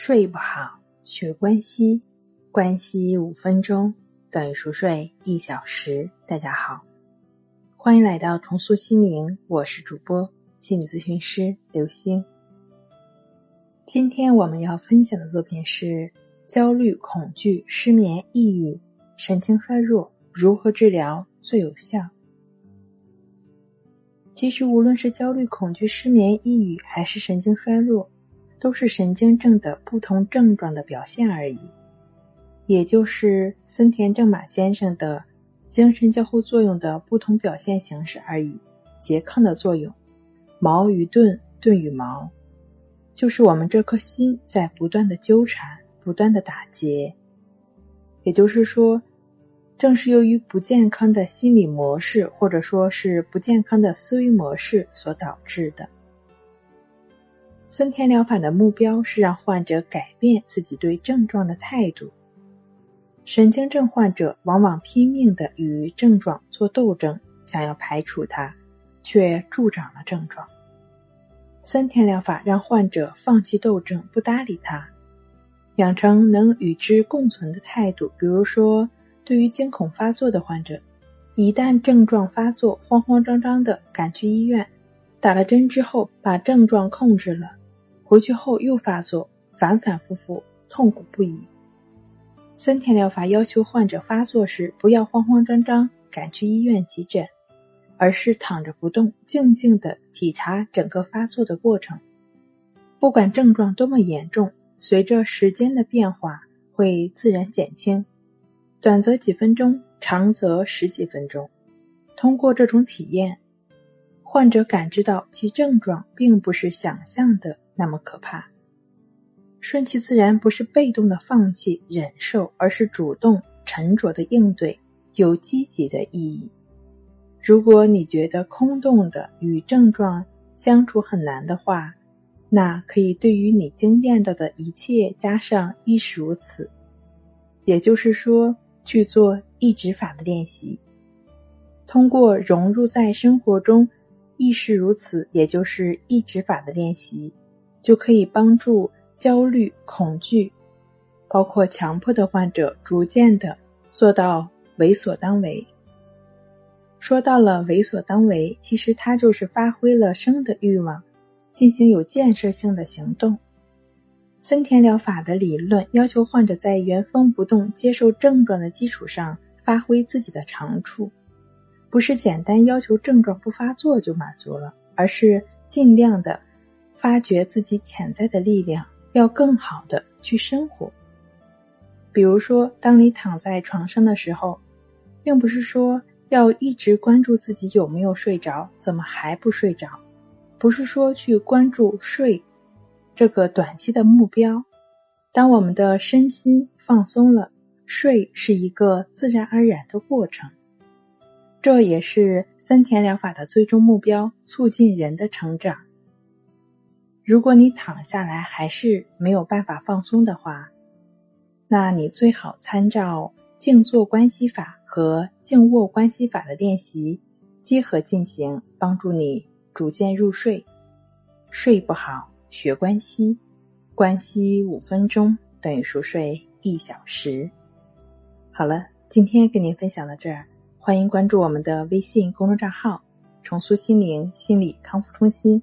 睡不好，学关西，关西五分钟等于熟睡一小时。大家好，欢迎来到重塑心灵，我是主播心理咨询师刘星。今天我们要分享的作品是焦虑、恐惧、失眠、抑郁、神经衰弱如何治疗最有效？其实，无论是焦虑、恐惧、失眠、抑郁，还是神经衰弱，都是神经症的不同症状的表现而已。也就是森田正马先生的精神交互作用的不同表现形式而已。拮抗的作用，矛与盾，盾与矛，就是我们这颗心在不断的纠缠，不断的打结。也就是说。正是由于不健康的心理模式，或者说是不健康的思维模式所导致的。森田疗法的目标是让患者改变自己对症状的态度。神经症患者往往拼命的与症状做斗争，想要排除它，却助长了症状。森田疗法让患者放弃斗争，不搭理他，养成能与之共存的态度。比如说。对于惊恐发作的患者，一旦症状发作，慌慌张张的赶去医院，打了针之后把症状控制了，回去后又发作，反反复复，痛苦不已。森田疗法要求患者发作时不要慌慌张张赶去医院急诊，而是躺着不动，静静的体察整个发作的过程。不管症状多么严重，随着时间的变化会自然减轻。短则几分钟，长则十几分钟。通过这种体验，患者感知到其症状并不是想象的那么可怕。顺其自然不是被动的放弃忍受，而是主动沉着的应对，有积极的意义。如果你觉得空洞的与症状相处很难的话，那可以对于你经验到的一切加上亦是如此。也就是说。去做意指法的练习，通过融入在生活中，亦是如此，也就是意指法的练习，就可以帮助焦虑、恐惧，包括强迫的患者，逐渐的做到为所当为。说到了为所当为，其实它就是发挥了生的欲望，进行有建设性的行动。森田疗法的理论要求患者在原封不动接受症状的基础上发挥自己的长处，不是简单要求症状不发作就满足了，而是尽量的发掘自己潜在的力量，要更好的去生活。比如说，当你躺在床上的时候，并不是说要一直关注自己有没有睡着，怎么还不睡着，不是说去关注睡。这个短期的目标，当我们的身心放松了，睡是一个自然而然的过程。这也是森田疗法的最终目标：促进人的成长。如果你躺下来还是没有办法放松的话，那你最好参照静坐关系法和静卧关系法的练习结合进行，帮助你逐渐入睡。睡不好。学关西，关西五分钟等于熟睡一小时。好了，今天跟您分享到这儿，欢迎关注我们的微信公众账号“重塑心灵心理康复中心